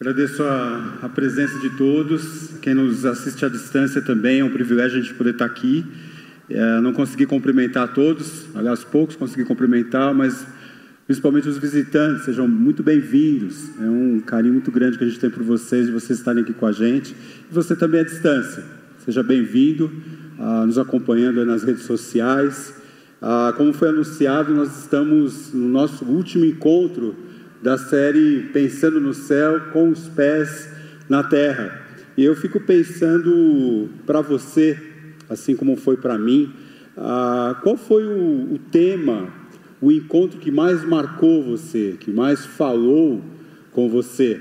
Agradeço a, a, presença de todos, quem nos assiste à distância também, é um privilégio a gente poder estar aqui. É, não consegui cumprimentar todos, aliás, poucos consegui cumprimentar, mas principalmente os visitantes, sejam muito bem-vindos. É um carinho muito grande que a gente tem por vocês, de vocês estarem aqui com a gente. E você também à distância, seja bem-vindo, nos acompanhando nas redes sociais. Como foi anunciado, nós estamos no nosso último encontro da série Pensando no Céu com os pés na terra. E eu fico pensando para você, assim como foi para mim, ah, qual foi o, o, tema, o encontro que mais marcou você, que mais falou com você?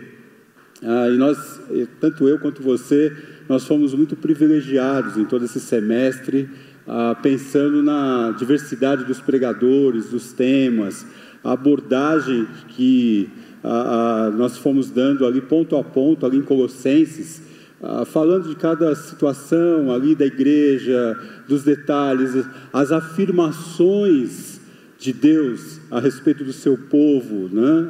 Ah, e nós, tanto eu quanto você, nós fomos muito privilegiados em todo esse semestre, ah, pensando na diversidade dos pregadores, dos temas, abordagem que a, a, nós fomos dando ali ponto a ponto, ali em Colossenses, a, falando de cada situação ali da igreja, dos detalhes, as afirmações de Deus a respeito do seu povo, né?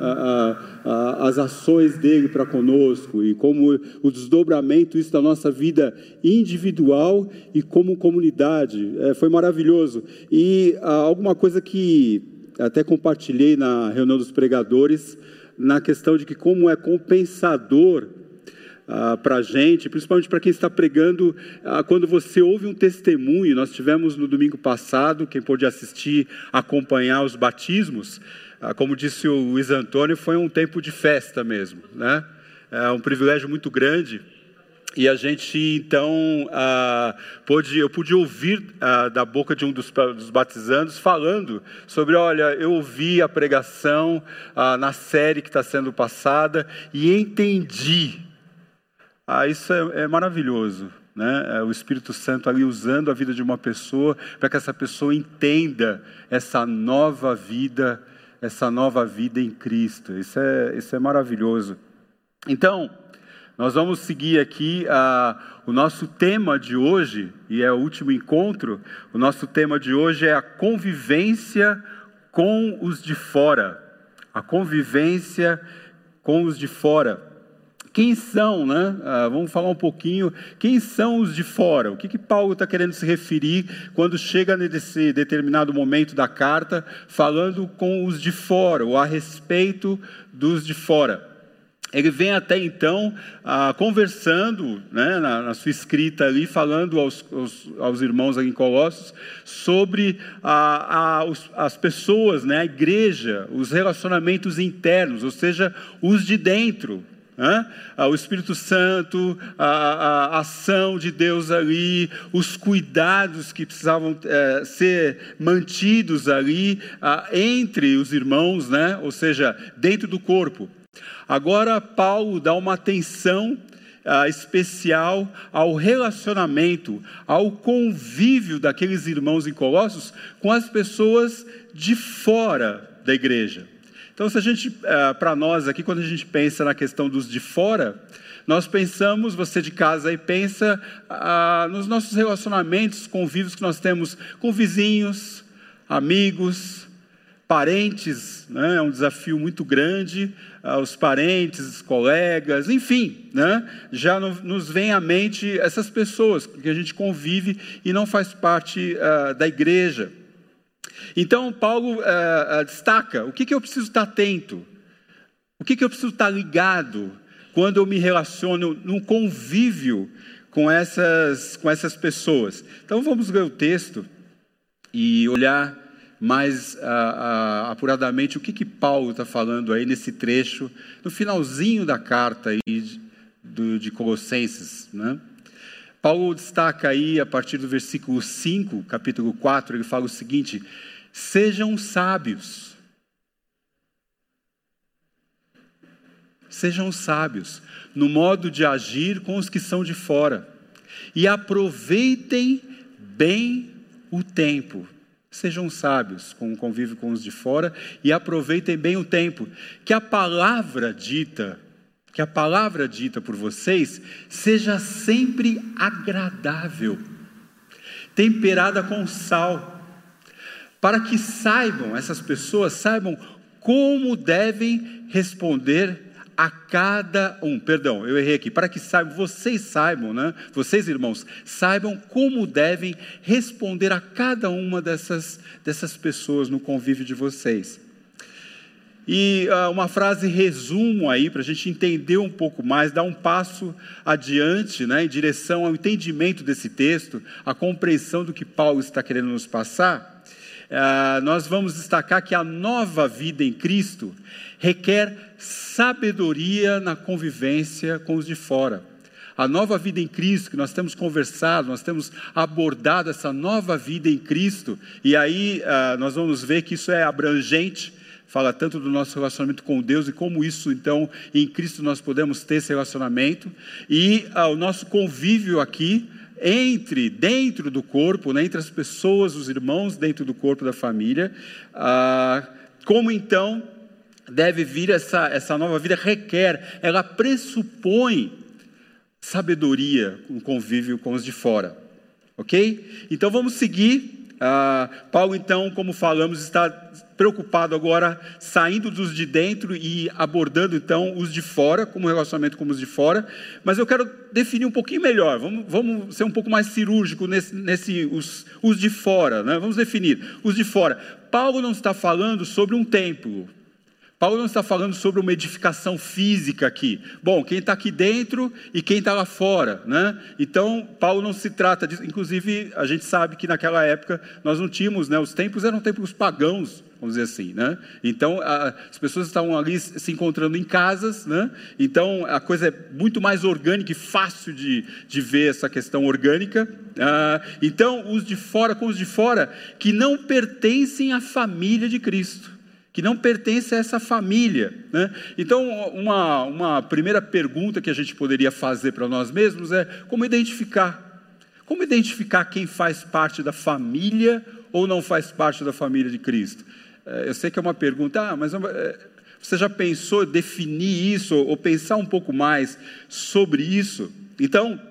as ações dele para conosco e como o desdobramento isso da nossa vida individual e como comunidade. É, foi maravilhoso. E alguma coisa que até compartilhei na reunião dos pregadores, na questão de que como é compensador ah, para a gente, principalmente para quem está pregando, ah, quando você ouve um testemunho, nós tivemos no domingo passado, quem pôde assistir, acompanhar os batismos, ah, como disse o Luiz Antônio, foi um tempo de festa mesmo, né? É um privilégio muito grande e a gente então ah, pôde, eu pude ouvir ah, da boca de um dos, dos, batizandos falando sobre, olha, eu ouvi a pregação ah, na série que está sendo passada e entendi. Ah, isso é, é maravilhoso. Né? É o Espírito Santo ali usando a vida de uma pessoa para que essa pessoa entenda essa nova vida, essa nova vida em Cristo. Isso é, isso é maravilhoso. Então, nós vamos seguir aqui uh, o nosso tema de hoje, e é o último encontro. O nosso tema de hoje é a convivência com os de fora. A convivência com os de fora. Quem são, né? Uh, vamos falar um pouquinho. Quem são os de fora? O que, que Paulo está querendo se referir quando chega nesse determinado momento da carta, falando com os de fora, ou a respeito dos de fora? Ele vem até então ah, conversando, né, na, na, sua escrita ali, falando aos, aos, aos irmãos em Colossos sobre ah, ah, os, as pessoas, né, a igreja, os relacionamentos internos, ou seja, os de dentro. Né? o Espírito Santo, a, a, a, ação de Deus ali, os cuidados que precisavam é, ser mantidos ali ah, entre os irmãos, né? ou seja, dentro do corpo. Agora, Paulo dá uma atenção ah, especial ao relacionamento, ao convívio daqueles irmãos em Colossos com as pessoas de fora da igreja. Então, se a gente, ah, para nós aqui, quando a gente pensa na questão dos de fora, nós pensamos, você de casa aí pensa ah, nos nossos relacionamentos, convívios que nós temos com vizinhos, amigos, parentes, né, é um desafio muito grande, os parentes, colegas, enfim, né, já no, nos vem à mente essas pessoas que a gente convive e não faz parte uh, da igreja. Então, Paulo uh, destaca: o que, que eu preciso estar atento? O que, que eu preciso estar ligado quando eu me relaciono num convívio com essas, com essas pessoas? Então, vamos ler o texto e olhar mais uh, uh, apuradamente o que, que Paulo está falando aí nesse trecho, no finalzinho da carta aí de, de Colossenses. Né? Paulo destaca aí, a partir do versículo 5, capítulo 4, ele fala o seguinte: sejam sábios. Sejam sábios no modo de agir com os que são de fora e aproveitem bem o tempo Sejam sábios com o convívio com os de fora e aproveitem bem o tempo. Que a palavra dita, que a palavra dita por vocês seja sempre agradável, temperada com sal, para que saibam, essas pessoas saibam como devem responder cada um, perdão, eu errei aqui, para que saibam, vocês saibam, né? Vocês irmãos, saibam como devem responder a cada uma dessas, dessas pessoas no convívio de vocês. E uh, uma frase resumo aí, para a gente entender um pouco mais, dar um passo adiante, né, em direção ao entendimento desse texto, a compreensão do que Paulo está querendo nos passar. Uh, nós vamos destacar que a nova vida em Cristo requer sabedoria na convivência com os de fora. A nova vida em Cristo, que nós temos conversado, nós temos abordado essa nova vida em Cristo, e aí uh, nós vamos ver que isso é abrangente, fala tanto do nosso relacionamento com Deus e como isso, então, em Cristo nós podemos ter esse relacionamento, e uh, o nosso convívio aqui, entre, dentro do corpo, né, entre as pessoas, os irmãos dentro do corpo da família, uh, como então deve vir essa, essa nova vida, requer, ela pressupõe sabedoria no convívio com os de fora. Ok? Então vamos seguir. Ah, Paulo, então, como falamos, está preocupado agora saindo dos de dentro e abordando então os de fora, como relacionamento com os de fora. Mas eu quero definir um pouquinho melhor. Vamos, vamos ser um pouco mais cirúrgico nesse, nesse os, os de fora, né? Vamos definir os de fora. Paulo não está falando sobre um templo. Paulo não está falando sobre uma edificação física aqui. Bom, quem está aqui dentro e quem está lá fora, né? Então, Paulo não se trata disso. Inclusive, a gente sabe que naquela época nós não tínhamos, né? Os templos eram templos pagãos, vamos dizer assim, né? Então, a, as pessoas estavam ali se encontrando em casas, né? Então, a coisa é muito mais orgânica e fácil de, de ver essa questão orgânica. Ah, então, os de fora com os de fora que não pertencem à família de Cristo que não pertence a essa família. Né? Então, uma, uma primeira pergunta que a gente poderia fazer para nós mesmos é como identificar? Como identificar quem faz parte da família ou não faz parte da família de Cristo? É, eu sei que é uma pergunta, ah, mas é, você já pensou definir isso ou pensar um pouco mais sobre isso? Então,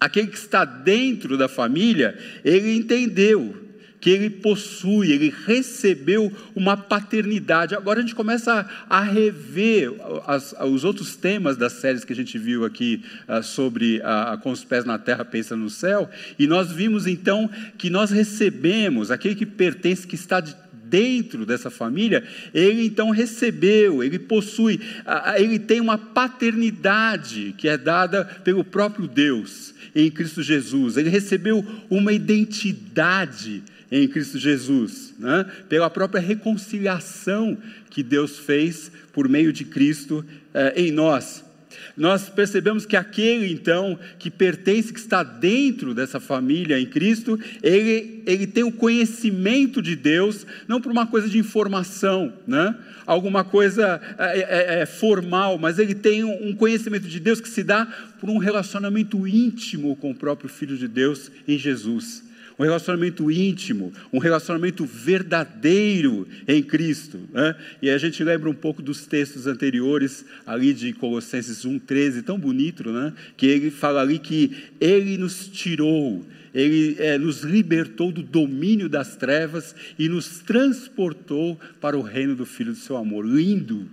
aquele que está dentro da família, ele entendeu que ele possui, ele recebeu uma paternidade. Agora a gente começa a, rever as, os outros temas das séries que a gente viu aqui uh, sobre uh, com os pés na terra, pensa no céu, e nós vimos então que nós recebemos, aquele que pertence, que está de, dentro dessa família, ele então recebeu, ele possui, ele tem uma paternidade que é dada pelo próprio Deus em Cristo Jesus. Ele recebeu uma identidade em Cristo Jesus, né? pela própria reconciliação que Deus fez por meio de Cristo eh, em nós. Nós percebemos que aquele, então, que pertence, que está dentro dessa família em Cristo, ele, ele tem o conhecimento de Deus, não por uma coisa de informação, né? alguma coisa é, é, é formal, mas ele tem um conhecimento de Deus que se dá por um relacionamento íntimo com o próprio Filho de Deus em Jesus um relacionamento íntimo, um relacionamento verdadeiro em Cristo. Né? E a gente lembra um pouco dos textos anteriores, ali de Colossenses 1,13, tão bonito, né? que ele fala ali que ele nos tirou, ele é, nos libertou do domínio das trevas e nos transportou para o reino do Filho do seu amor. Lindo,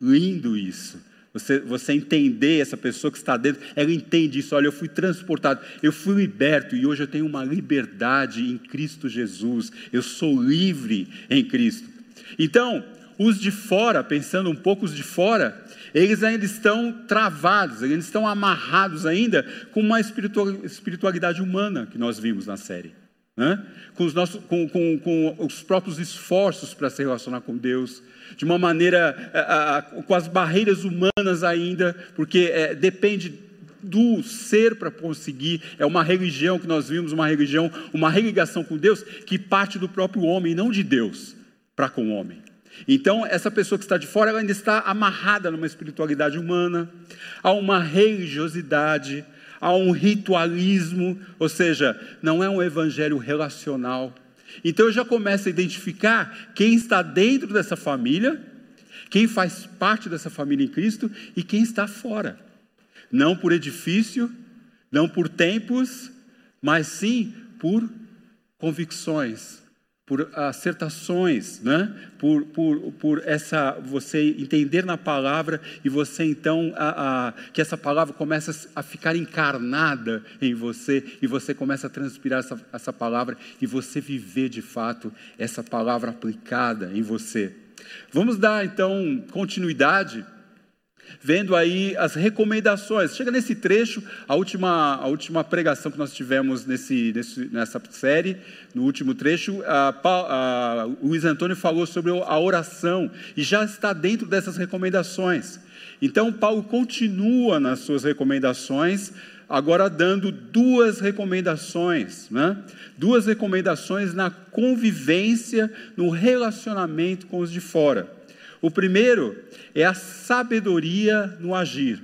lindo isso. Você, você entender essa pessoa que está dentro, ela entende isso. Olha, eu fui transportado, eu fui liberto e hoje eu tenho uma liberdade em Cristo Jesus. Eu sou livre em Cristo. Então, os de fora, pensando um pouco os de fora, eles ainda estão travados, eles estão amarrados ainda com uma espiritualidade humana que nós vimos na série né? com, os nossos, com, com, com os próprios esforços para se relacionar com Deus, de uma maneira a, a, com as barreiras humanas ainda, porque é, depende do ser para conseguir, é uma religião que nós vimos, uma religião, uma religação com Deus que parte do próprio homem, não de Deus para com o homem. Então, essa pessoa que está de fora, ela ainda está amarrada numa espiritualidade humana, a uma religiosidade, a um ritualismo, ou seja, não é um evangelho relacional. Então eu já começo a identificar quem está dentro dessa família, quem faz parte dessa família em Cristo e quem está fora. Não por edifício, não por tempos, mas sim por convicções, por acertações, né? por, por, por essa você entender na palavra e você então a, a, que essa palavra começa a ficar encarnada em você e você começa a transpirar essa, essa palavra e você viver de fato essa palavra aplicada em você. Vamos dar então continuidade vendo aí as recomendações. Chega nesse trecho, a última, a última pregação que nós tivemos nesse, nesse nessa série, no último trecho, a, a, o Luiz Antônio falou sobre a oração e já está dentro dessas recomendações. Então, Paulo continua nas suas recomendações, agora dando duas recomendações, né? duas recomendações na convivência, no relacionamento com os de fora. O primeiro é a sabedoria no agir.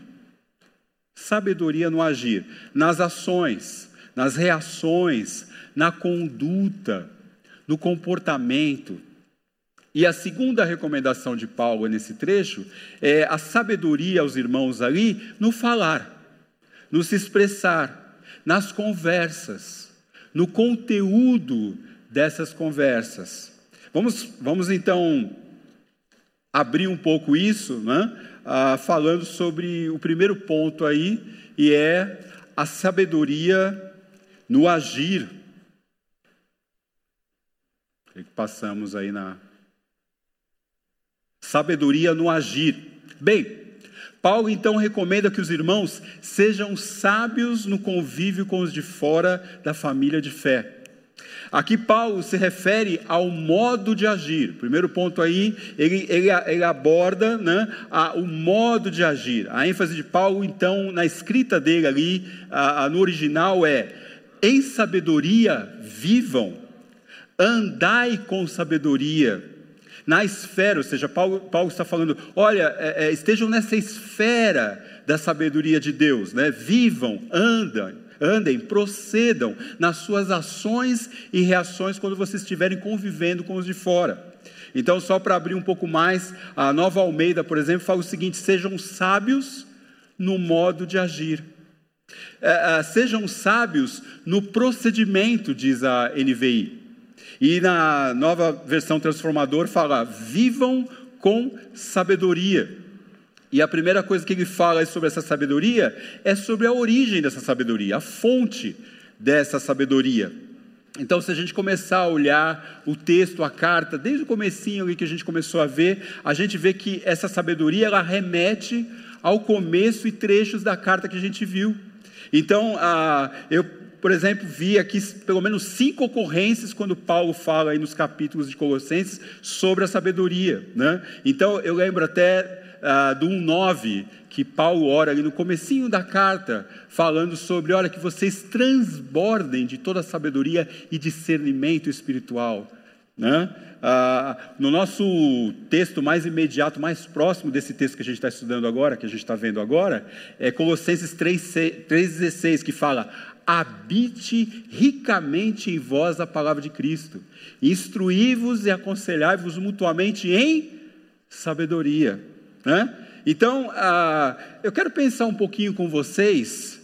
Sabedoria no agir, nas ações, nas reações, na conduta, no comportamento. E a segunda recomendação de Paulo nesse trecho é a sabedoria aos irmãos ali no falar, no se expressar, nas conversas, no conteúdo dessas conversas. Vamos, vamos então abrir um pouco isso, né? ah, falando sobre o primeiro ponto aí, e é a sabedoria no agir. Passamos aí na sabedoria no agir. Bem, Paulo então recomenda que os irmãos sejam sábios no convívio com os de fora da família de fé. Aqui Paulo se refere ao modo de agir. Primeiro ponto aí, ele, ele, ele aborda né, a, o modo de agir. A ênfase de Paulo, então, na escrita dele ali, a, a, no original é: em sabedoria vivam, andai com sabedoria. Na esfera, ou seja, Paulo, Paulo está falando, olha, é, é, estejam nessa esfera da sabedoria de Deus, né? vivam, andam, andem, procedam nas suas ações e reações quando vocês estiverem convivendo com os de fora. Então, só para abrir um pouco mais, a Nova Almeida, por exemplo, fala o seguinte: sejam sábios no modo de agir. É, é, sejam sábios no procedimento, diz a NVI. E na nova versão transformador fala: vivam com sabedoria. E a primeira coisa que ele fala sobre essa sabedoria é sobre a origem dessa sabedoria, a fonte dessa sabedoria. Então, se a gente começar a olhar o texto, a carta, desde o comecinho ali que a gente começou a ver, a gente vê que essa sabedoria ela remete ao começo e trechos da carta que a gente viu. Então, ah, eu, por exemplo, vi aqui pelo menos cinco ocorrências quando Paulo fala aí nos capítulos de Colossenses sobre a sabedoria. Né? Então, eu lembro até ah, do 1,9, que Paulo ora ali no comecinho da carta, falando sobre, olha, que vocês transbordem de toda sabedoria e discernimento espiritual. Né? Ah, no nosso texto mais imediato, mais próximo desse texto que a gente está estudando agora, que a gente está vendo agora, é Colossenses 3,16, que fala: habite ricamente em vós a palavra de Cristo, instruí-vos e aconselhai-vos mutuamente em sabedoria. Né? Então, ah, eu quero pensar um pouquinho com vocês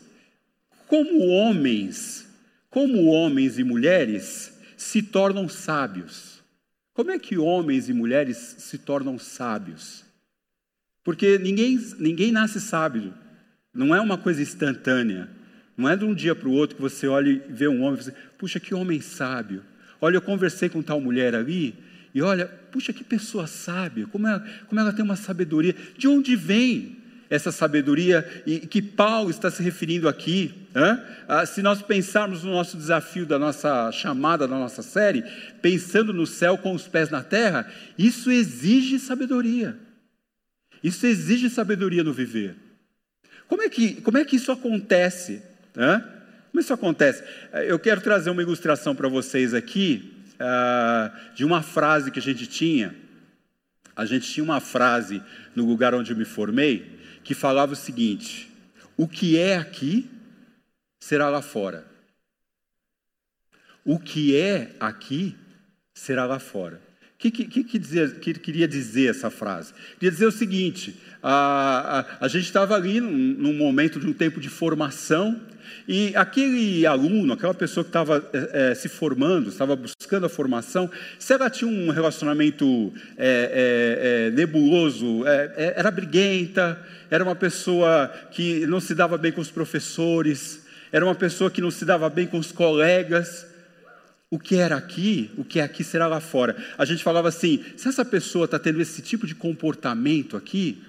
como homens, como homens e mulheres se tornam sábios. Como é que homens e mulheres se tornam sábios? Porque ninguém, ninguém nasce sábio, não é uma coisa instantânea. Não é de um dia para o outro que você olha e vê um homem e diz, puxa, que homem sábio. Olha, eu conversei com tal mulher ali, e olha, puxa, que pessoa sábia, como ela, como ela tem uma sabedoria. De onde vem essa sabedoria e que Paulo está se referindo aqui? Ah, se nós pensarmos no nosso desafio da nossa chamada, da nossa série, pensando no céu com os pés na terra, isso exige sabedoria. Isso exige sabedoria no viver. Como é que, como é que isso acontece? Como isso acontece? Eu quero trazer uma ilustração para vocês aqui ah, de uma frase que a gente tinha. A gente tinha uma frase no lugar onde eu me formei que falava o seguinte: o que é aqui será lá fora. O que é aqui será lá fora. Que, que, que, dizia, que queria dizer essa frase? Queria dizer o seguinte: a, a, a gente estava ali num, num, momento de um tempo de formação, e aquele aluno, aquela pessoa que estava é, é, se formando, estava buscando a formação, se ela tinha um relacionamento é, é, é nebuloso, é, era briguenta, era uma pessoa que não se dava bem com os professores, era uma pessoa que não se dava bem com os colegas, o que era aqui, o que é aqui será lá fora. A gente falava assim: se essa pessoa está tendo esse tipo de comportamento aqui,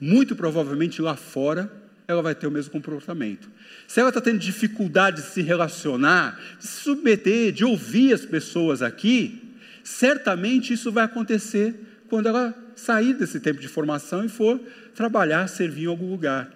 muito provavelmente lá fora ela vai ter o mesmo comportamento. Se ela está tendo dificuldade de se relacionar, de se submeter, de ouvir as pessoas aqui, certamente isso vai acontecer quando ela sair desse tempo de formação e for trabalhar, servir em algum lugar.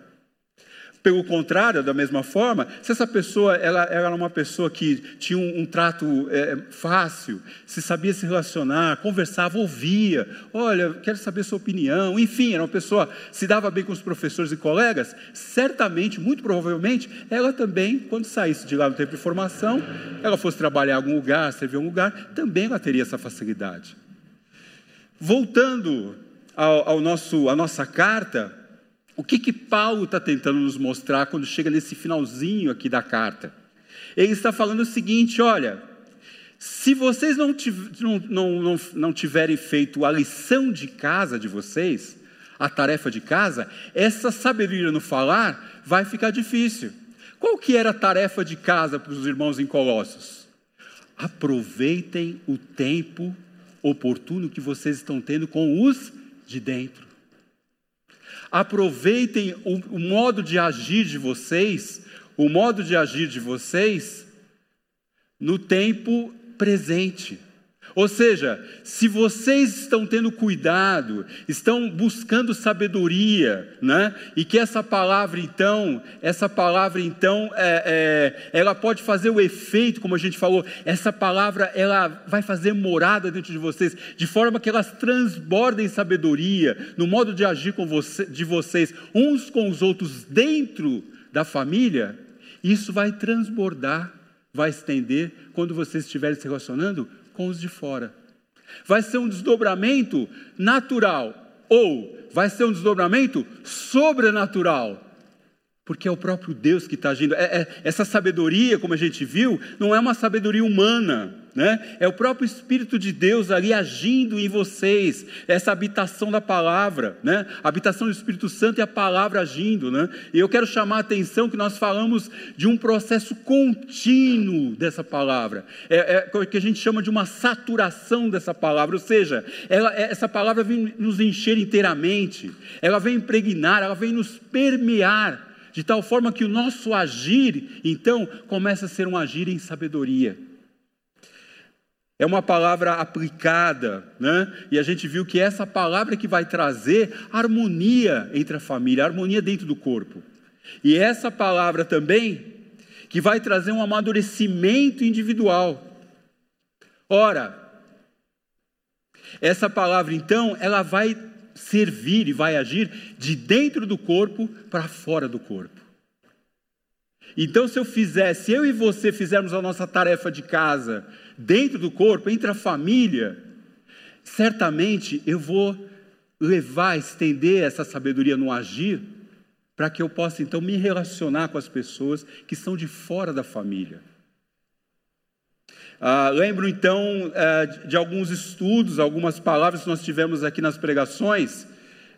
Pelo contrário, da mesma forma, se essa pessoa ela, ela era uma pessoa que tinha um, um trato é, fácil, se sabia se relacionar, conversava, ouvia, olha, quero saber sua opinião, enfim, era uma pessoa se dava bem com os professores e colegas, certamente, muito provavelmente, ela também, quando saísse de lá no tempo de formação, ela fosse trabalhar em algum lugar, servir em algum lugar, também ela teria essa facilidade. Voltando ao, ao nosso, à nossa carta, o que, que Paulo está tentando nos mostrar quando chega nesse finalzinho aqui da carta? Ele está falando o seguinte: olha, se vocês não, não, não, não tiverem feito a lição de casa de vocês, a tarefa de casa, essa sabedoria no falar vai ficar difícil. Qual que era a tarefa de casa para os irmãos em Colossos? Aproveitem o tempo oportuno que vocês estão tendo com os de dentro. Aproveitem o, o modo de agir de vocês, o modo de agir de vocês no tempo presente. Ou seja, se vocês estão tendo cuidado, estão buscando sabedoria, né? E que essa palavra então, essa palavra então, é, é, ela pode fazer o efeito, como a gente falou, essa palavra ela vai fazer morada dentro de vocês, de forma que elas transbordem sabedoria no modo de agir com você, de vocês uns com os outros dentro da família. Isso vai transbordar, vai estender quando vocês estiverem se relacionando com os de fora. Vai ser um desdobramento natural ou vai ser um desdobramento sobrenatural. Porque é o próprio Deus que está agindo. É, é, essa sabedoria, como a gente viu, não é uma sabedoria humana né? É o próprio Espírito de Deus ali agindo em vocês, essa habitação da palavra, né? A habitação do Espírito Santo e a palavra agindo, né? E eu quero chamar a atenção que nós falamos de um processo contínuo dessa palavra, é, é o que a gente chama de uma saturação dessa palavra, ou seja, ela, é, essa palavra vem nos encher inteiramente, ela vem impregnar, ela vem nos permear de tal forma que o nosso agir, então, começa a ser um agir em sabedoria. É uma palavra aplicada, né? E a gente viu que essa palavra é que vai trazer harmonia entre a família, harmonia dentro do corpo. E essa palavra também que vai trazer um amadurecimento individual. Ora, essa palavra então, ela vai servir e vai agir de dentro do corpo para fora do corpo. Então, se eu fizer, se eu e você fizermos a nossa tarefa de casa, dentro do corpo, entre a família, certamente eu vou levar, estender essa sabedoria no agir, para que eu possa então me relacionar com as pessoas que são de fora da família. Ah, lembro então ah, de alguns estudos, algumas palavras que nós tivemos aqui nas pregações.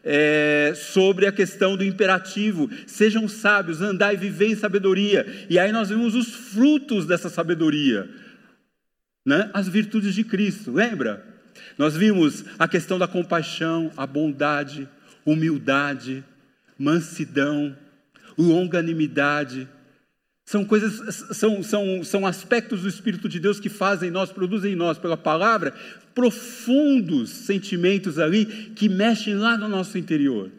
É, sobre a questão do imperativo, sejam sábios, andai e viver em sabedoria, e aí nós vimos os frutos dessa sabedoria, né? as virtudes de Cristo, lembra? Nós vimos a questão da compaixão, a bondade, humildade, mansidão, longanimidade. São coisas, são, são, são aspectos do Espírito de Deus que fazem em nós, produzem em nós, pela palavra, profundos sentimentos ali que mexem lá no nosso interior.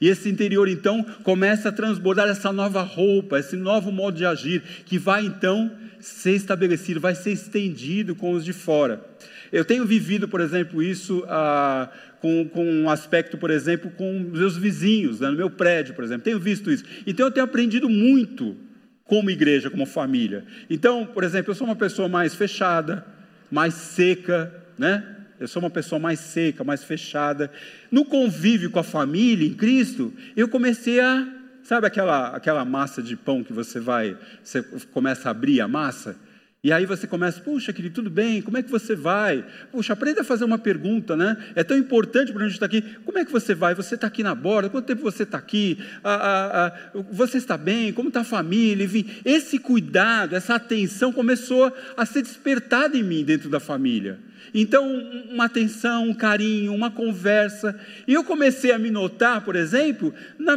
E esse interior, então, começa a transbordar essa nova roupa, esse novo modo de agir, que vai então ser estabelecido, vai ser estendido com os de fora. Eu tenho vivido, por exemplo, isso ah, com, com, um aspecto, por exemplo, com meus vizinhos, né, no meu prédio, por exemplo. Tenho visto isso. Então, eu tenho aprendido muito como igreja, como família. Então, por exemplo, eu sou uma pessoa mais fechada, mais seca, né? Eu sou uma pessoa mais seca, mais fechada. No convívio com a família em Cristo, eu comecei a, sabe aquela, aquela massa de pão que você vai, você começa a abrir a massa? E aí você começa, puxa, querido, tudo bem? Como é que você vai? Puxa, aprenda a fazer uma pergunta, né? É tão importante para a gente estar aqui. Como é que você vai? Você está aqui na borda? Quanto tempo você está aqui? Ah, ah, ah, você está bem? Como está a família? Enfim, esse cuidado, essa atenção começou a ser despertada em mim dentro da família. Então, uma atenção, um carinho, uma conversa. E eu comecei a me notar, por exemplo, na,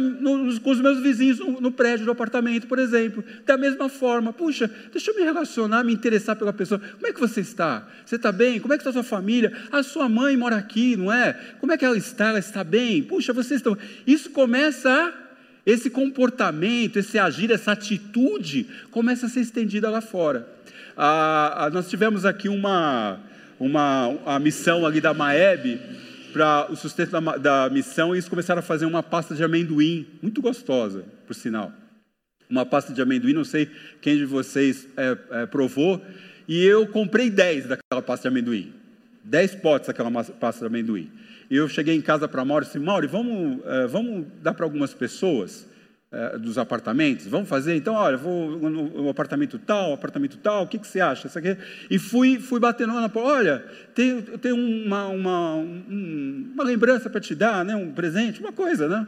com os meus vizinhos no, no, prédio do apartamento, por exemplo. Da mesma forma, puxa, deixa eu me relacionar, me interessar pela pessoa. Como é que você está? Você está bem? Como é que está a sua família? A sua mãe mora aqui, não é? Como é que ela está? Ela está bem? Puxa, vocês estão. Isso começa a esse comportamento, esse agir, essa atitude começa a ser estendida lá fora. Ah, ah nós tivemos aqui uma, uma a missão ali da Maeb para o sustento da, da, missão e eles começaram a fazer uma pasta de amendoim, muito gostosa, por sinal. Uma pasta de amendoim, não sei quem de vocês é, é, provou, e eu comprei 10 daquela pasta de amendoim. 10 potes daquela pasta de amendoim. E eu cheguei em casa para Mauro e disse, Mauro, vamos, é, vamos dar para algumas pessoas? É, dos apartamentos, vamos fazer? Então, olha, vou no apartamento tal, apartamento tal, o que, que você acha? Isso aqui? E fui, fui batendo na porta, olha, tem, tem uma, uma, um, uma lembrança para te dar, né? um presente, uma coisa, né?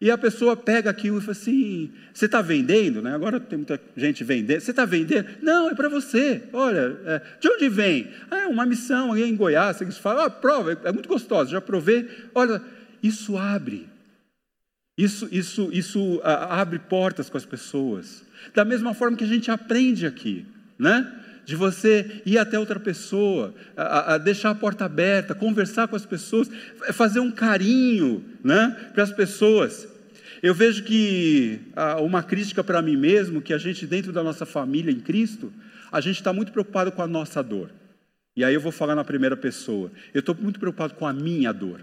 E a pessoa pega aquilo e fala assim: você está vendendo? Né? Agora tem muita gente vendendo. Você está vendendo? Não, é para você. Olha, é, de onde vem? Ah, é uma missão aí em Goiás. Eles falam: ah, prova, é muito gostosa, já provei. Olha, isso abre isso, isso, isso abre portas com as pessoas. Da mesma forma que a gente aprende aqui, né? De você ir até outra pessoa, a, a deixar a porta aberta, conversar com as pessoas, fazer um carinho, né? Para as pessoas. Eu vejo que uma crítica para mim mesmo, que a gente dentro da nossa família em Cristo, a gente está muito preocupado com a nossa dor. E aí eu vou falar na primeira pessoa. Eu estou muito preocupado com a minha dor.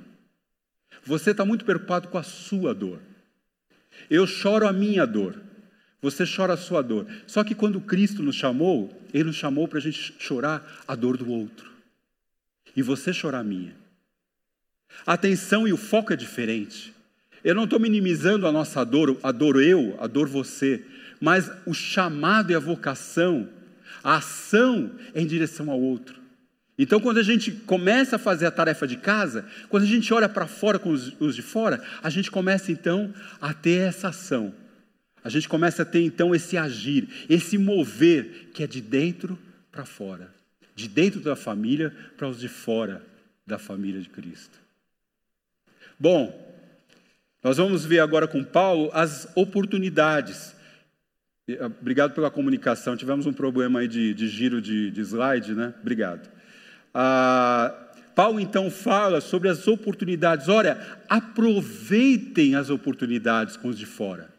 Você está muito preocupado com a sua dor. Eu choro a minha dor. Você chora a sua dor. Só que quando Cristo nos chamou, Ele nos chamou para a gente chorar a dor do outro. E você chorar a minha. A atenção e o foco é diferente. Eu não estou minimizando a nossa dor, a dor eu, a dor você, mas o chamado e a vocação, a ação é em direção ao outro. Então, quando a gente começa a fazer a tarefa de casa, quando a gente olha para fora com os, os, de fora, a gente começa então a ter essa ação. A gente começa a ter então esse agir, esse mover que é de dentro para fora, de dentro da família para os de fora da família de Cristo. Bom, nós vamos ver agora com Paulo as oportunidades. Obrigado pela comunicação. Tivemos um problema aí de, de giro de, de slide, né? Obrigado. Ah, Paulo então fala sobre as oportunidades. Olha, aproveitem as oportunidades com os de fora.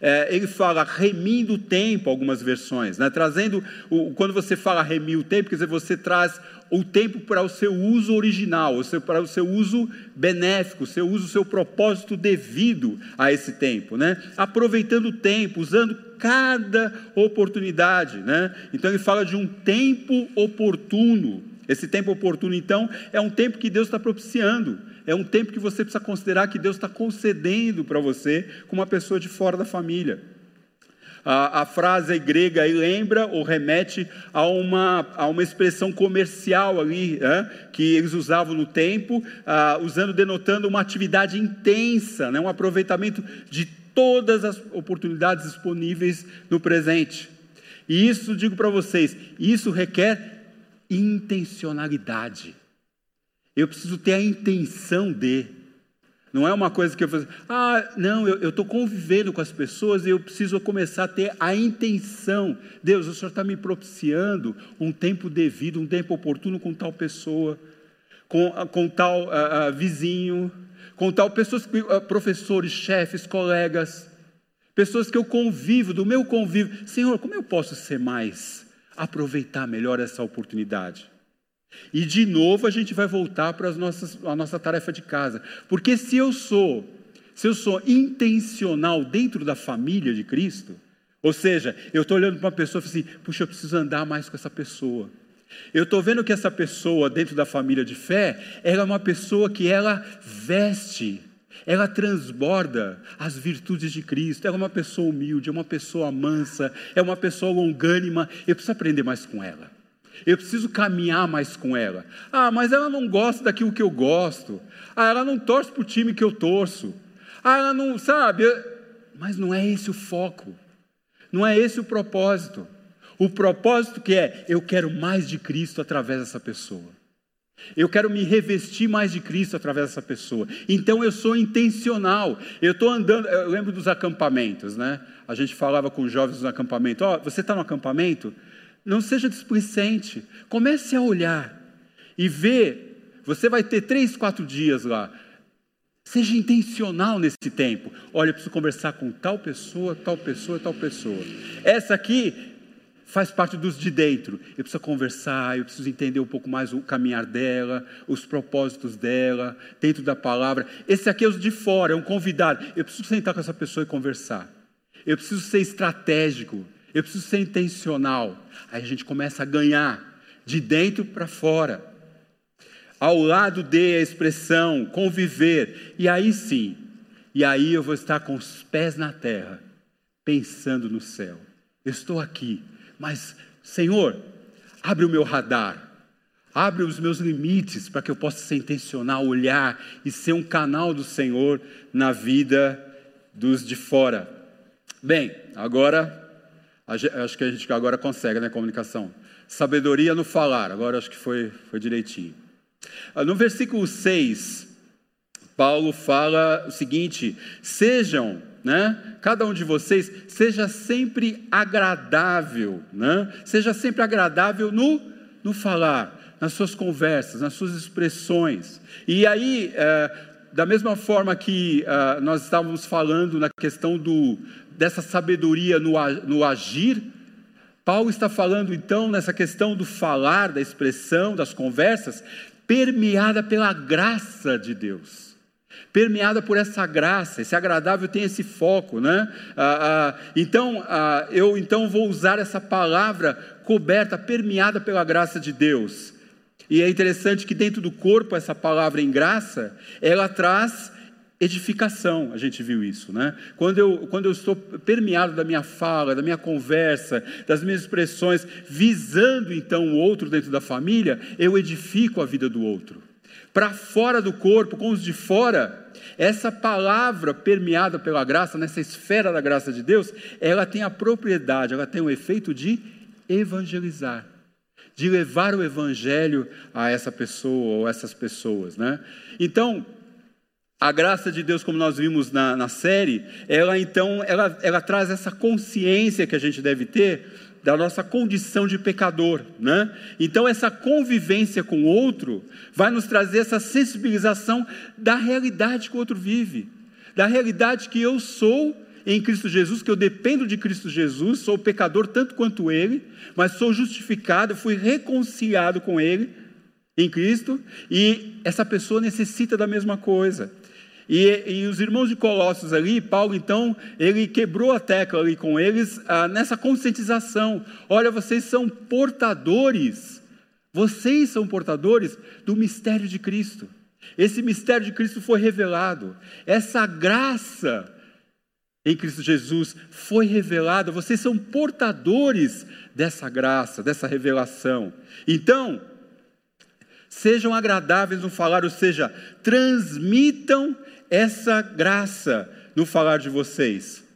É, ele fala remindo o tempo, algumas versões, né? trazendo, o, quando você fala remir o tempo, quer dizer, você traz o tempo para o seu uso original, o seu, para o seu uso benéfico, o seu uso, o seu propósito devido a esse tempo, né? aproveitando o tempo, usando cada oportunidade. Né? Então ele fala de um tempo oportuno. Esse tempo oportuno, então, é um tempo que Deus está propiciando, é um tempo que você precisa considerar que Deus está concedendo para você, como uma pessoa de fora da família. A, a, frase grega lembra ou remete a uma, a uma expressão comercial ali, que eles usavam no tempo, usando, denotando uma atividade intensa, né, um aproveitamento de todas as oportunidades disponíveis no presente. E isso, digo para vocês, isso requer intencionalidade. Eu preciso ter a intenção de. Não é uma coisa que eu faço, ah, não, eu estou convivendo com as pessoas e eu preciso começar a ter a intenção. Deus, o Senhor está me propiciando um tempo devido, um tempo oportuno com tal pessoa, com, com tal uh, uh, vizinho, com tal pessoas, uh, professores, chefes, colegas, pessoas que eu convivo, do meu convívio. Senhor, como eu posso ser mais aproveitar melhor essa oportunidade. E de novo a gente vai voltar para as nossas, a nossa tarefa de casa. Porque se eu sou, se eu sou intencional dentro da família de Cristo, ou seja, eu estou olhando para uma pessoa e assim, puxa, eu preciso andar mais com essa pessoa. Eu estou vendo que essa pessoa dentro da família de fé, ela é uma pessoa que ela veste, ela transborda as virtudes de Cristo. Ela é uma pessoa humilde, é uma pessoa mansa, é uma pessoa longânima. Eu preciso aprender mais com ela. Eu preciso caminhar mais com ela. Ah, mas ela não gosta daquilo que eu gosto. Ah, ela não torce para o time que eu torço. Ah, ela não sabe. Mas não é esse o foco. Não é esse o propósito. O propósito que é, eu quero mais de Cristo através dessa pessoa. Eu quero me revestir mais de Cristo através dessa pessoa. Então eu sou intencional. Eu estou andando. Eu lembro dos acampamentos, né? A gente falava com os jovens no acampamento: Ó, oh, você está no acampamento? Não seja displicente. Comece a olhar e ver. Você vai ter três, quatro dias lá. Seja intencional nesse tempo. Olha, eu preciso conversar com tal pessoa, tal pessoa, tal pessoa. Essa aqui faz parte dos de dentro. Eu preciso conversar, eu preciso entender um pouco mais o caminhar dela, os propósitos dela, dentro da palavra. Esse aqui é os de fora, é um convidado. Eu preciso sentar com essa pessoa e conversar. Eu preciso ser estratégico, eu preciso ser intencional. Aí a gente começa a ganhar de dentro para fora. Ao lado de a expressão conviver. E aí sim, e aí eu vou estar com os pés na terra, pensando no céu. Eu estou aqui mas, Senhor, abre o meu radar, abre os meus limites para que eu possa ser intencional, olhar e ser um canal do Senhor na vida dos de fora. Bem, agora, acho que a gente agora consegue, né, comunicação. Sabedoria no falar, agora acho que foi, foi direitinho. Ah, no versículo 6, Paulo fala o seguinte: sejam né? Cada um de vocês seja sempre agradável, né? Seja sempre agradável no, no falar, nas suas conversas, nas suas expressões. E aí, é, da mesma forma que é, nós estávamos falando na questão do, dessa sabedoria no, no agir, Paulo está falando então nessa questão do falar, da expressão, das conversas, permeada pela graça de Deus permeada por essa graça, esse agradável tem esse foco, né? Ah, ah, então, ah, eu então vou usar essa palavra coberta, permeada pela graça de Deus. E é interessante que dentro do corpo essa palavra em graça, ela traz edificação, a gente viu isso, né? Quando eu, quando eu estou permeado da minha fala, da minha conversa, das minhas expressões, visando então o outro dentro da família, eu edifico a vida do outro para fora do corpo, com os de fora, essa palavra permeada pela graça, nessa esfera da graça de Deus, ela tem a propriedade, ela tem o efeito de evangelizar, de levar o evangelho a essa pessoa ou essas pessoas, né? Então, a graça de Deus, como nós vimos na, na série, ela então, ela, ela traz essa consciência que a gente deve ter da nossa condição de pecador, né? Então essa convivência com o outro vai nos trazer essa sensibilização da realidade que o outro vive, da realidade que eu sou em Cristo Jesus, que eu dependo de Cristo Jesus, sou pecador tanto quanto ele, mas sou justificado, fui reconciliado com ele em Cristo, e essa pessoa necessita da mesma coisa. E, e, os irmãos de Colossos ali, Paulo então, ele quebrou a tecla ali com eles ah, nessa conscientização. Olha, vocês são portadores, vocês são portadores do mistério de Cristo. Esse mistério de Cristo foi revelado. Essa graça em Cristo Jesus foi revelada. Vocês são portadores dessa graça, dessa revelação. Então, sejam agradáveis no falar, ou seja, transmitam essa graça no falar de vocês.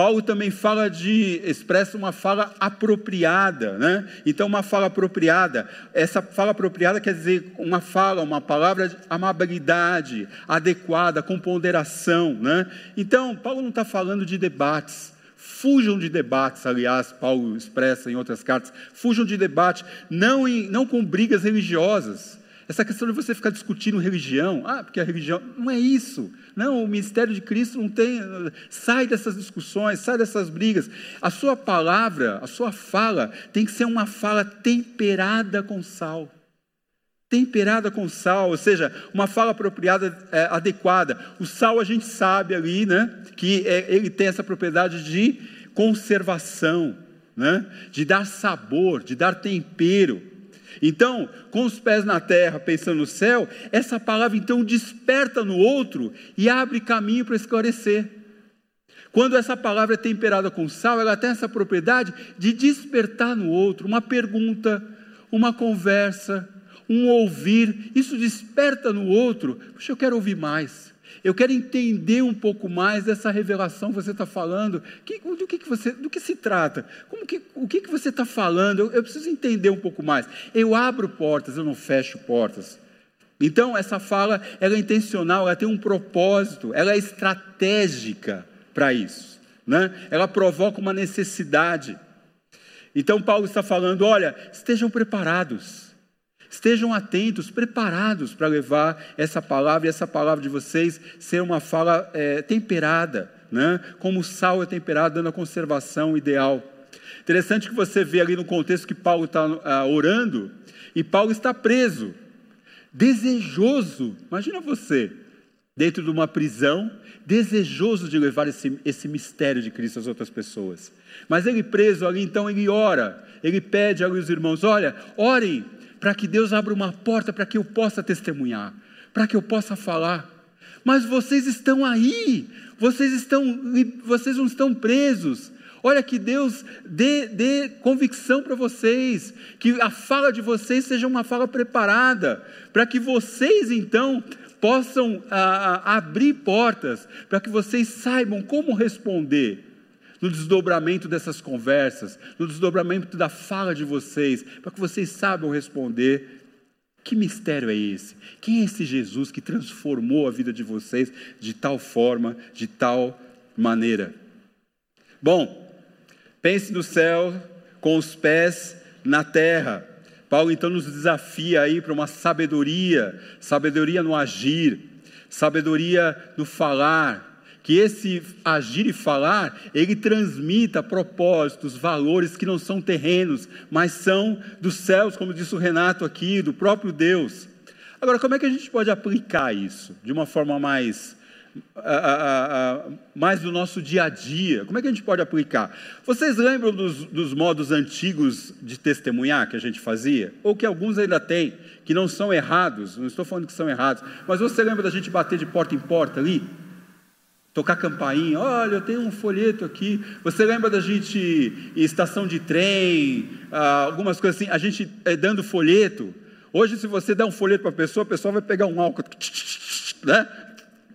Paulo também fala de, expressa uma fala apropriada, né? Então, uma fala apropriada, essa fala apropriada quer dizer uma fala, uma palavra de amabilidade, adequada, com ponderação, né? Então, Paulo não está falando de debates, fujam de debates, aliás, Paulo expressa em outras cartas, fujam de debate, não, em, não com brigas religiosas, essa questão de você ficar discutindo religião, ah, porque a religião. Não é isso. Não, o ministério de Cristo não tem. Sai dessas discussões, sai dessas brigas. A sua palavra, a sua fala, tem que ser uma fala temperada com sal. Temperada com sal, ou seja, uma fala apropriada, é, adequada. O sal a gente sabe ali, né, que é, ele tem essa propriedade de conservação, né, de dar sabor, de dar tempero. Então, com os pés na terra, pensando no céu, essa palavra então desperta no outro e abre caminho para esclarecer. Quando essa palavra é temperada com sal, ela tem essa propriedade de despertar no outro uma pergunta, uma conversa, um ouvir. Isso desperta no outro. Puxa, eu quero ouvir mais. Eu quero entender um pouco mais dessa revelação que você está falando. Que, do, que, que você, do que se trata? Como que, o que, que você está falando? Eu, eu preciso entender um pouco mais. Eu abro portas, eu não fecho portas. Então, essa fala ela é intencional, ela tem um propósito, ela é estratégica para isso. Né? Ela provoca uma necessidade. Então, Paulo está falando: olha, estejam preparados, estejam atentos, preparados para levar essa palavra e essa palavra de vocês ser uma fala é, temperada, né? como o sal é temperado, dando a conservação ideal. Interessante que você vê ali no contexto que Paulo está ah, orando, e Paulo está preso, desejoso. Imagina você, dentro de uma prisão, desejoso de levar esse, esse mistério de Cristo às outras pessoas. Mas ele preso ali, então ele ora, ele pede ali os irmãos: olha, orem para que Deus abra uma porta para que eu possa testemunhar, para que eu possa falar. Mas vocês estão aí, vocês estão, vocês não estão presos. Olha que Deus dê, dê convicção para vocês, que a fala de vocês seja uma fala preparada, para que vocês então possam ah, abrir portas para que vocês saibam como responder no desdobramento dessas conversas, no desdobramento da fala de vocês, para que vocês saibam responder. Que mistério é esse? Quem é esse Jesus que transformou a vida de vocês de tal forma, de tal maneira? Bom, pense no céu com os pés na terra. Paulo então nos desafia aí para uma sabedoria, sabedoria no agir, sabedoria no falar, que esse agir e falar, ele transmita propósitos, valores que não são terrenos, mas são dos céus, como disse o Renato aqui, do próprio Deus. Agora, como é que a gente pode aplicar isso de uma forma mais a, a, a, mais do nosso dia a dia. Como é que a gente pode aplicar? Vocês lembram dos, dos, modos antigos de testemunhar que a gente fazia? Ou que alguns ainda têm, que não são errados, não estou falando que são errados, mas você lembra da gente bater de porta em porta ali? Tocar campainha, olha, eu tenho um folheto aqui. Você lembra da gente em estação de trem, ah, algumas coisas assim, a gente é, dando folheto. Hoje, se você dá um folheto para a pessoa, a pessoa vai pegar um álcool, né?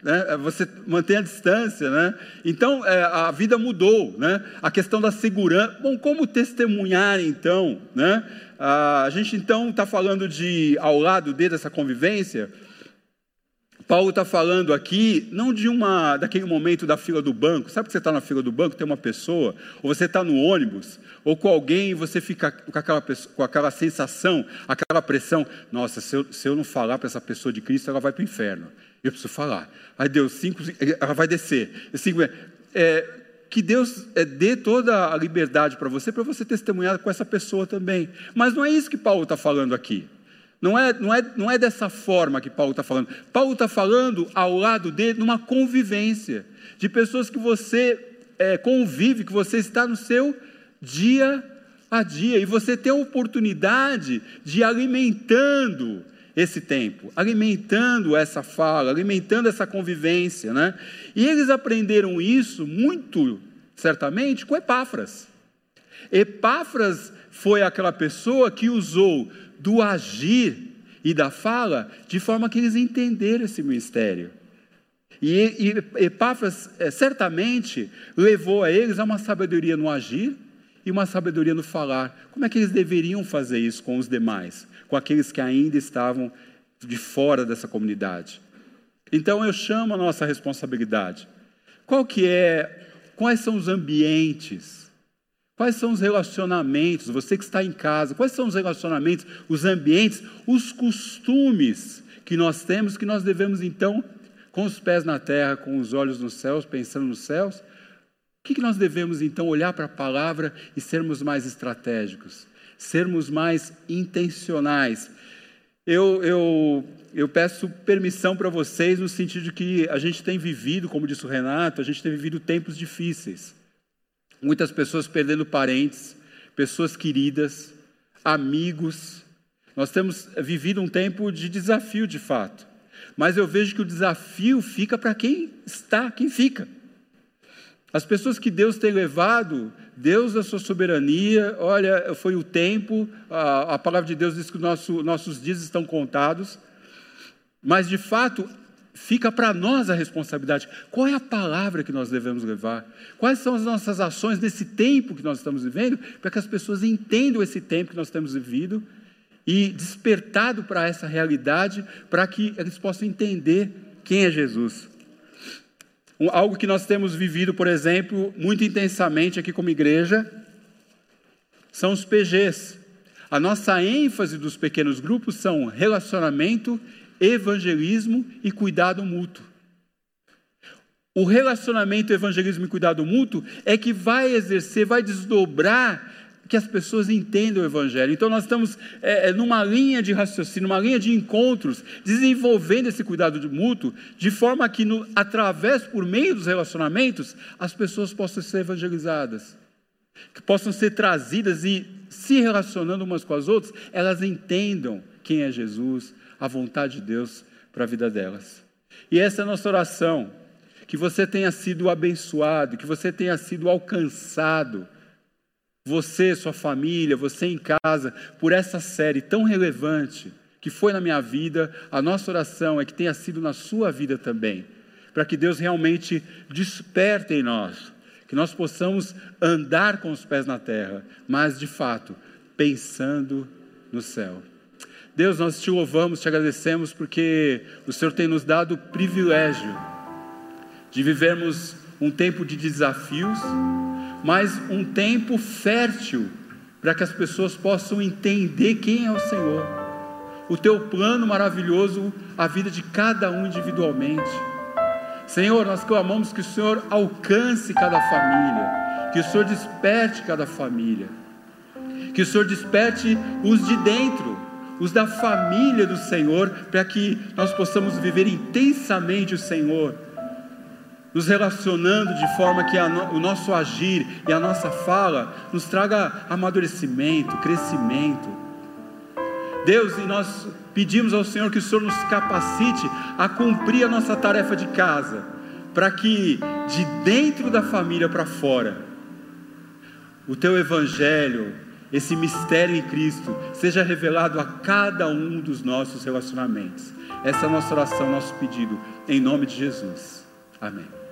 né? você mantém a distância. Né? Então, é, a vida mudou. Né? A questão da segurança. Bom, como testemunhar então? Né? A gente então está falando de, ao lado dessa convivência, Paulo está falando aqui não de uma daquele momento da fila do banco. Sabe que você está na fila do banco, tem uma pessoa, ou você está no ônibus, ou com alguém e você fica com aquela, com aquela sensação, aquela pressão. Nossa, se eu, se eu não falar para essa pessoa de Cristo, ela vai para o inferno. Eu preciso falar. Aí Deus, cinco, ela vai descer. Cinco, é, que Deus é, dê toda a liberdade para você, para você testemunhar com essa pessoa também. Mas não é isso que Paulo está falando aqui. Não é, não, é, não é dessa forma que Paulo está falando. Paulo está falando ao lado dele numa convivência de pessoas que você é, convive, que você está no seu dia a dia e você tem a oportunidade de ir alimentando esse tempo, alimentando essa fala, alimentando essa convivência, né? E eles aprenderam isso muito certamente com Epáfras. Epáfras foi aquela pessoa que usou do agir e da fala de forma que eles entenderam esse mistério. E, e Epáfras é, certamente levou a eles a uma sabedoria no agir e uma sabedoria no falar. Como é que eles deveriam fazer isso com os demais? com aqueles que ainda estavam de fora dessa comunidade. Então eu chamo a nossa responsabilidade. Qual que é, quais são os ambientes? Quais são os relacionamentos? Você que está em casa, quais são os relacionamentos, os ambientes, os costumes que nós temos que nós devemos então, com os pés na terra, com os olhos nos céus, pensando nos céus, o que nós devemos então olhar para a palavra e sermos mais estratégicos? sermos mais intencionais. Eu, eu, eu peço permissão para vocês no sentido de que a gente tem vivido, como disse o Renato, a gente tem vivido tempos difíceis. Muitas pessoas perdendo parentes, pessoas queridas, amigos, Nós temos vivido um tempo de desafio, de fato. Mas eu vejo que o desafio fica para quem está, quem fica. As pessoas que Deus tem levado, Deus da sua soberania, olha, foi o tempo, a, a palavra de Deus diz que nosso, nossos dias estão contados, mas de fato fica para nós a responsabilidade. Qual é a palavra que nós devemos levar? Quais são as nossas ações nesse tempo que nós estamos vivendo, para que as pessoas entendam esse tempo que nós temos vivido e despertado para essa realidade, para que eles possam entender quem é Jesus. Algo que nós temos vivido, por exemplo, muito intensamente aqui como igreja, são os PGs. A nossa ênfase dos pequenos grupos são relacionamento evangelismo e cuidado mútuo. O relacionamento, evangelismo e cuidado mútuo é que vai exercer, vai desdobrar que as pessoas entendam o Evangelho. Então, nós estamos é, é numa linha de raciocínio, numa linha de encontros, desenvolvendo esse cuidado de mútuo, de forma que, no, através, por meio dos relacionamentos, as pessoas possam ser evangelizadas, que possam ser trazidas e, se relacionando umas com as outras, elas entendam quem é Jesus, a vontade de Deus para a vida delas. E essa é a nossa oração, que você tenha sido abençoado, que você tenha sido alcançado, você, sua família, você em casa, por essa série tão relevante que foi na minha vida, a nossa oração é que tenha sido na sua vida também, para que Deus realmente desperte em nós, que nós possamos andar com os pés na terra, mas de fato, pensando no céu. Deus, nós te louvamos, te agradecemos porque o Senhor tem nos dado o privilégio de vivermos um tempo de desafios, mas um tempo fértil para que as pessoas possam entender quem é o Senhor, o teu plano maravilhoso, a vida de cada um individualmente. Senhor, nós clamamos que o Senhor alcance cada família, que o Senhor desperte cada família, que o Senhor desperte os de dentro os da família do Senhor, para que nós possamos viver intensamente o Senhor, nos relacionando de forma que o nosso agir e a nossa fala nos traga amadurecimento, crescimento. Deus, e nós pedimos ao Senhor que o Senhor nos capacite a cumprir a nossa tarefa de casa, para que de dentro da família para fora, o teu evangelho, esse mistério em Cristo seja revelado a cada um dos nossos relacionamentos. Essa é a nossa oração, nosso pedido, em nome de Jesus. Amém.